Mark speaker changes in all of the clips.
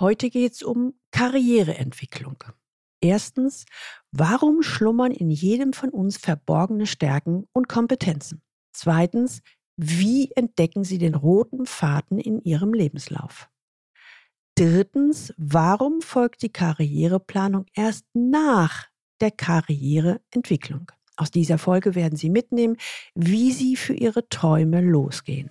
Speaker 1: Heute geht es um Karriereentwicklung. Erstens, warum schlummern in jedem von uns verborgene Stärken und Kompetenzen? Zweitens, wie entdecken Sie den roten Faden in Ihrem Lebenslauf? Drittens, warum folgt die Karriereplanung erst nach der Karriereentwicklung? Aus dieser Folge werden Sie mitnehmen, wie Sie für Ihre Träume losgehen.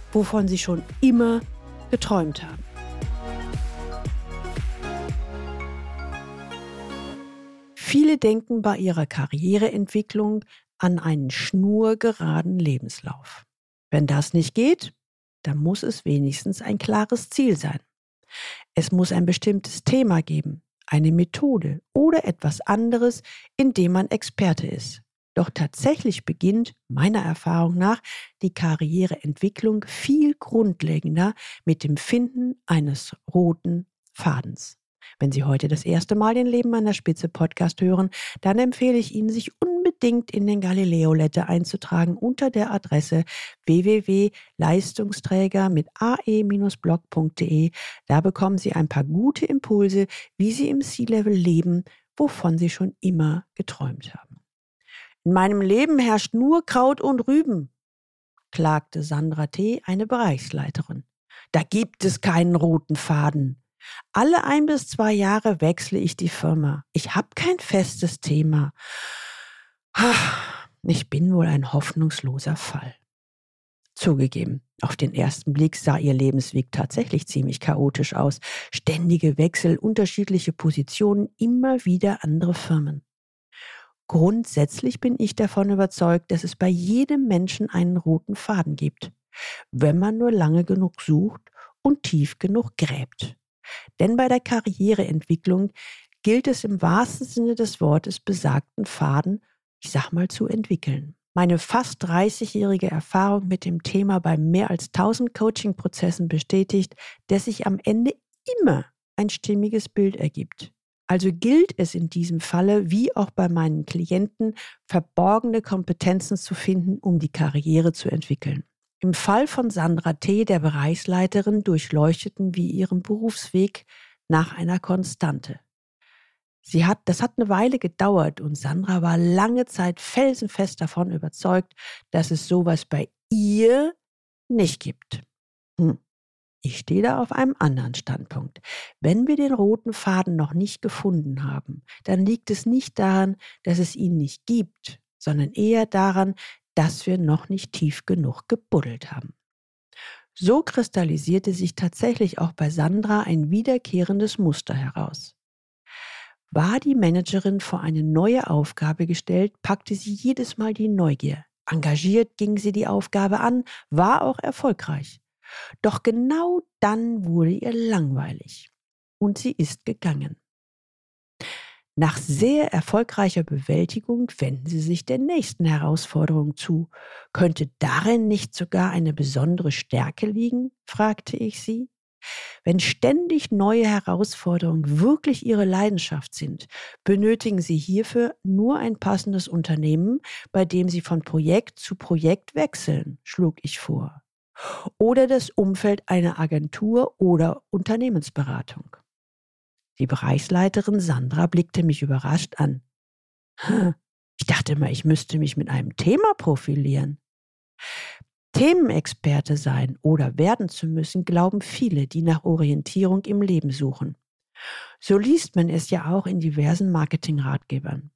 Speaker 1: wovon sie schon immer geträumt haben. Viele denken bei ihrer Karriereentwicklung an einen schnurgeraden Lebenslauf. Wenn das nicht geht, dann muss es wenigstens ein klares Ziel sein. Es muss ein bestimmtes Thema geben, eine Methode oder etwas anderes, in dem man Experte ist. Doch tatsächlich beginnt meiner Erfahrung nach die Karriereentwicklung viel grundlegender mit dem Finden eines roten Fadens. Wenn Sie heute das erste Mal den Leben an der Spitze Podcast hören, dann empfehle ich Ihnen, sich unbedingt in den Galileo Letter einzutragen unter der Adresse www.leistungsträger mit ae-blog.de. Da bekommen Sie ein paar gute Impulse, wie Sie im C-Level leben, wovon Sie schon immer geträumt haben. In meinem Leben herrscht nur Kraut und Rüben, klagte Sandra T., eine Bereichsleiterin. Da gibt es keinen roten Faden. Alle ein bis zwei Jahre wechsle ich die Firma. Ich habe kein festes Thema. Ich bin wohl ein hoffnungsloser Fall. Zugegeben, auf den ersten Blick sah ihr Lebensweg tatsächlich ziemlich chaotisch aus. Ständige Wechsel, unterschiedliche Positionen, immer wieder andere Firmen. Grundsätzlich bin ich davon überzeugt, dass es bei jedem Menschen einen roten Faden gibt, wenn man nur lange genug sucht und tief genug gräbt. Denn bei der Karriereentwicklung gilt es im wahrsten Sinne des Wortes besagten Faden, ich sag mal, zu entwickeln. Meine fast 30-jährige Erfahrung mit dem Thema bei mehr als 1000 Coaching-Prozessen bestätigt, dass sich am Ende immer ein stimmiges Bild ergibt. Also gilt es in diesem Falle, wie auch bei meinen Klienten, verborgene Kompetenzen zu finden, um die Karriere zu entwickeln. Im Fall von Sandra T., der Bereichsleiterin, durchleuchteten wir ihren Berufsweg nach einer Konstante. Sie hat, das hat eine Weile gedauert und Sandra war lange Zeit felsenfest davon überzeugt, dass es sowas bei ihr nicht gibt. Ich stehe da auf einem anderen Standpunkt. Wenn wir den roten Faden noch nicht gefunden haben, dann liegt es nicht daran, dass es ihn nicht gibt, sondern eher daran, dass wir noch nicht tief genug gebuddelt haben. So kristallisierte sich tatsächlich auch bei Sandra ein wiederkehrendes Muster heraus. War die Managerin vor eine neue Aufgabe gestellt, packte sie jedes Mal die Neugier. Engagiert ging sie die Aufgabe an, war auch erfolgreich. Doch genau dann wurde ihr langweilig und sie ist gegangen. Nach sehr erfolgreicher Bewältigung wenden sie sich der nächsten Herausforderung zu. Könnte darin nicht sogar eine besondere Stärke liegen? fragte ich sie. Wenn ständig neue Herausforderungen wirklich Ihre Leidenschaft sind, benötigen Sie hierfür nur ein passendes Unternehmen, bei dem Sie von Projekt zu Projekt wechseln, schlug ich vor oder das Umfeld einer Agentur oder Unternehmensberatung. Die Bereichsleiterin Sandra blickte mich überrascht an. Ich dachte immer, ich müsste mich mit einem Thema profilieren. Themenexperte sein oder werden zu müssen, glauben viele, die nach Orientierung im Leben suchen. So liest man es ja auch in diversen Marketingratgebern.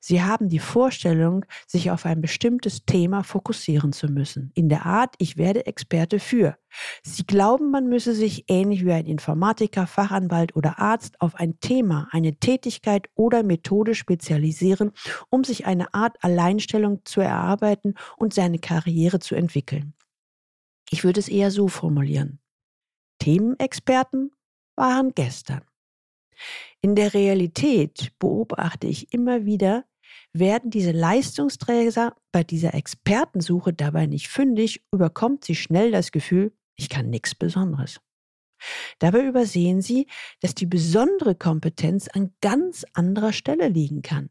Speaker 1: Sie haben die Vorstellung, sich auf ein bestimmtes Thema fokussieren zu müssen. In der Art, ich werde Experte für. Sie glauben, man müsse sich ähnlich wie ein Informatiker, Fachanwalt oder Arzt auf ein Thema, eine Tätigkeit oder Methode spezialisieren, um sich eine Art Alleinstellung zu erarbeiten und seine Karriere zu entwickeln. Ich würde es eher so formulieren. Themenexperten waren gestern. In der Realität beobachte ich immer wieder, werden diese Leistungsträger bei dieser Expertensuche dabei nicht fündig, überkommt sie schnell das Gefühl, ich kann nichts Besonderes. Dabei übersehen sie, dass die besondere Kompetenz an ganz anderer Stelle liegen kann,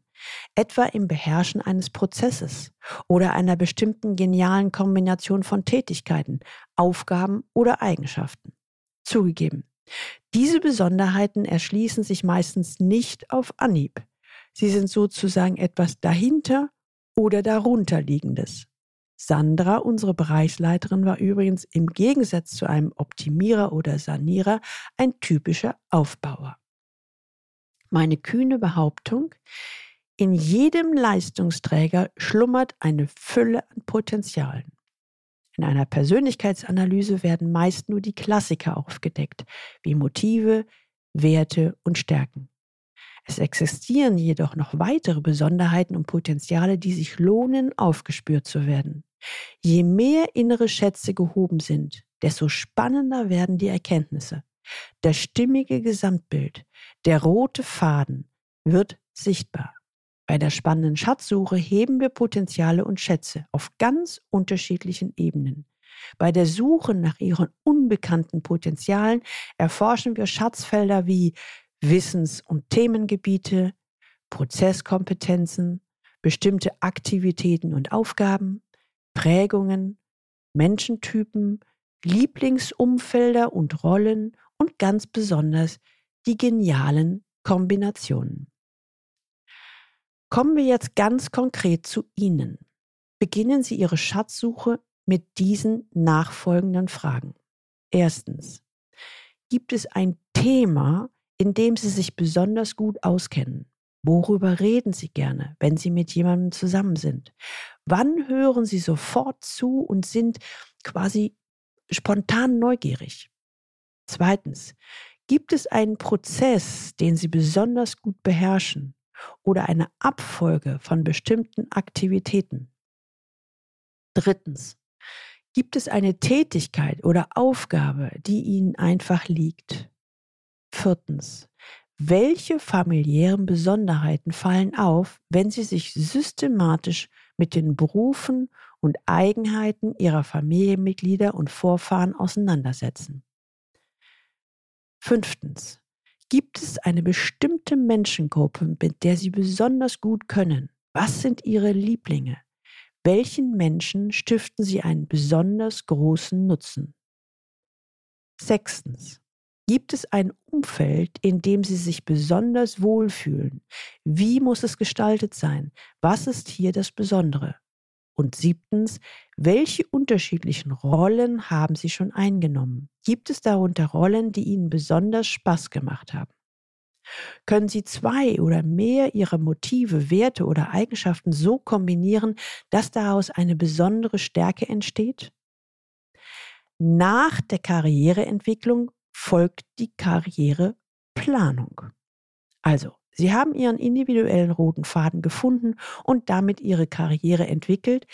Speaker 1: etwa im Beherrschen eines Prozesses oder einer bestimmten genialen Kombination von Tätigkeiten, Aufgaben oder Eigenschaften. Zugegeben, diese Besonderheiten erschließen sich meistens nicht auf Anhieb. Sie sind sozusagen etwas dahinter oder darunter liegendes. Sandra, unsere Bereichsleiterin, war übrigens im Gegensatz zu einem Optimierer oder Sanierer ein typischer Aufbauer. Meine kühne Behauptung, in jedem Leistungsträger schlummert eine Fülle an Potenzialen. In einer Persönlichkeitsanalyse werden meist nur die Klassiker aufgedeckt, wie Motive, Werte und Stärken. Es existieren jedoch noch weitere Besonderheiten und Potenziale, die sich lohnen, aufgespürt zu werden. Je mehr innere Schätze gehoben sind, desto spannender werden die Erkenntnisse. Das stimmige Gesamtbild, der rote Faden wird sichtbar. Bei der spannenden Schatzsuche heben wir Potenziale und Schätze auf ganz unterschiedlichen Ebenen. Bei der Suche nach ihren unbekannten Potenzialen erforschen wir Schatzfelder wie Wissens- und Themengebiete, Prozesskompetenzen, bestimmte Aktivitäten und Aufgaben, Prägungen, Menschentypen, Lieblingsumfelder und Rollen und ganz besonders die genialen Kombinationen. Kommen wir jetzt ganz konkret zu Ihnen. Beginnen Sie Ihre Schatzsuche mit diesen nachfolgenden Fragen. Erstens, gibt es ein Thema, in dem Sie sich besonders gut auskennen? Worüber reden Sie gerne, wenn Sie mit jemandem zusammen sind? Wann hören Sie sofort zu und sind quasi spontan neugierig? Zweitens, gibt es einen Prozess, den Sie besonders gut beherrschen oder eine Abfolge von bestimmten Aktivitäten? Drittens, gibt es eine Tätigkeit oder Aufgabe, die Ihnen einfach liegt? Viertens, welche familiären Besonderheiten fallen auf, wenn Sie sich systematisch mit den Berufen und Eigenheiten Ihrer Familienmitglieder und Vorfahren auseinandersetzen? Fünftens. Gibt es eine bestimmte Menschengruppe, mit der Sie besonders gut können? Was sind Ihre Lieblinge? Welchen Menschen stiften Sie einen besonders großen Nutzen? Sechstens. Gibt es ein Umfeld, in dem Sie sich besonders wohlfühlen? Wie muss es gestaltet sein? Was ist hier das Besondere? Und siebtens, welche unterschiedlichen Rollen haben Sie schon eingenommen? Gibt es darunter Rollen, die Ihnen besonders Spaß gemacht haben? Können Sie zwei oder mehr Ihrer Motive, Werte oder Eigenschaften so kombinieren, dass daraus eine besondere Stärke entsteht? Nach der Karriereentwicklung folgt die Karriereplanung. Also, Sie haben Ihren individuellen roten Faden gefunden und damit Ihre Karriere entwickelt.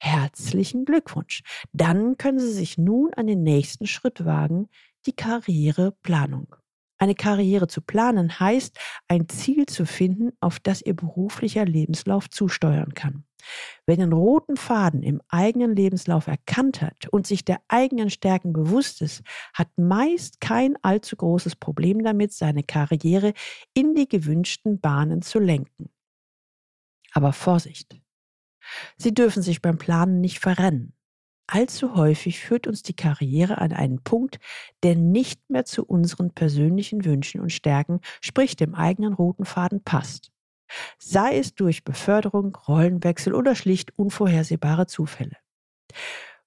Speaker 1: Herzlichen Glückwunsch. Dann können Sie sich nun an den nächsten Schritt wagen, die Karriereplanung. Eine Karriere zu planen heißt, ein Ziel zu finden, auf das Ihr beruflicher Lebenslauf zusteuern kann. Wer den roten Faden im eigenen Lebenslauf erkannt hat und sich der eigenen Stärken bewusst ist, hat meist kein allzu großes Problem damit, seine Karriere in die gewünschten Bahnen zu lenken. Aber Vorsicht! Sie dürfen sich beim Planen nicht verrennen. Allzu häufig führt uns die Karriere an einen Punkt, der nicht mehr zu unseren persönlichen Wünschen und Stärken, sprich dem eigenen roten Faden passt. Sei es durch Beförderung, Rollenwechsel oder schlicht unvorhersehbare Zufälle.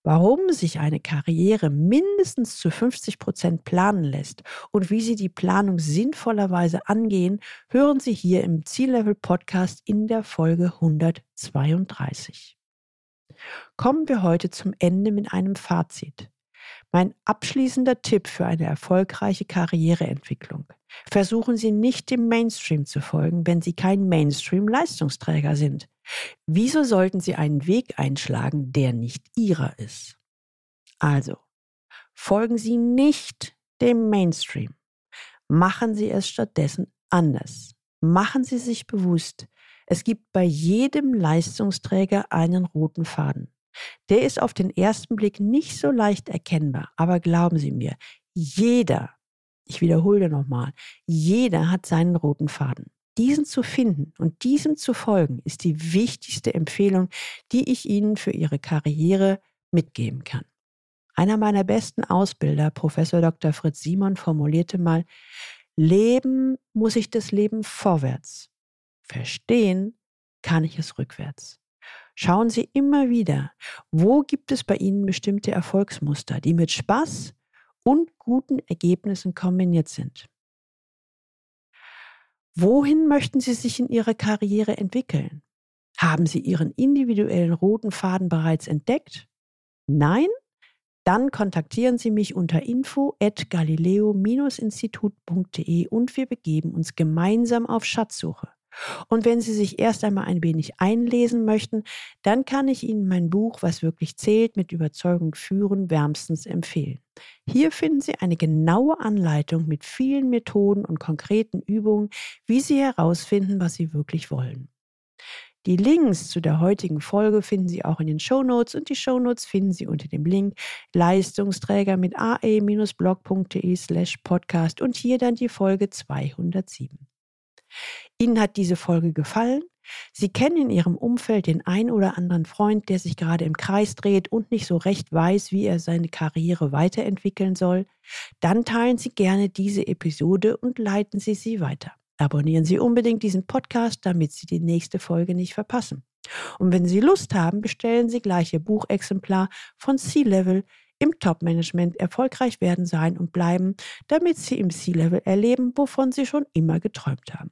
Speaker 1: Warum sich eine Karriere mindestens zu 50 Prozent planen lässt und wie Sie die Planung sinnvollerweise angehen, hören Sie hier im Ziellevel Podcast in der Folge 132. Kommen wir heute zum Ende mit einem Fazit. Mein abschließender Tipp für eine erfolgreiche Karriereentwicklung. Versuchen Sie nicht dem Mainstream zu folgen, wenn Sie kein Mainstream-Leistungsträger sind. Wieso sollten Sie einen Weg einschlagen, der nicht Ihrer ist? Also, folgen Sie nicht dem Mainstream. Machen Sie es stattdessen anders. Machen Sie sich bewusst, es gibt bei jedem Leistungsträger einen roten Faden. Der ist auf den ersten Blick nicht so leicht erkennbar, aber glauben Sie mir, jeder, ich wiederhole nochmal, jeder hat seinen roten Faden. Diesen zu finden und diesem zu folgen, ist die wichtigste Empfehlung, die ich Ihnen für Ihre Karriere mitgeben kann. Einer meiner besten Ausbilder, Professor Dr. Fritz Simon, formulierte mal, Leben muss ich das Leben vorwärts. Verstehen kann ich es rückwärts. Schauen Sie immer wieder, wo gibt es bei Ihnen bestimmte Erfolgsmuster, die mit Spaß und guten Ergebnissen kombiniert sind. Wohin möchten Sie sich in Ihrer Karriere entwickeln? Haben Sie Ihren individuellen roten Faden bereits entdeckt? Nein? Dann kontaktieren Sie mich unter info at galileo-institut.de und wir begeben uns gemeinsam auf Schatzsuche. Und wenn Sie sich erst einmal ein wenig einlesen möchten, dann kann ich Ihnen mein Buch Was wirklich zählt mit Überzeugung führen wärmstens empfehlen. Hier finden Sie eine genaue Anleitung mit vielen Methoden und konkreten Übungen, wie Sie herausfinden, was Sie wirklich wollen. Die Links zu der heutigen Folge finden Sie auch in den Shownotes und die Shownotes finden Sie unter dem Link Leistungsträger mit ae-blog.de slash podcast und hier dann die Folge 207. Ihnen hat diese Folge gefallen? Sie kennen in Ihrem Umfeld den ein oder anderen Freund, der sich gerade im Kreis dreht und nicht so recht weiß, wie er seine Karriere weiterentwickeln soll? Dann teilen Sie gerne diese Episode und leiten Sie sie weiter. Abonnieren Sie unbedingt diesen Podcast, damit Sie die nächste Folge nicht verpassen. Und wenn Sie Lust haben, bestellen Sie gleich Ihr Buchexemplar von C-Level im Top-Management erfolgreich werden sein und bleiben, damit Sie im C-Level erleben, wovon Sie schon immer geträumt haben.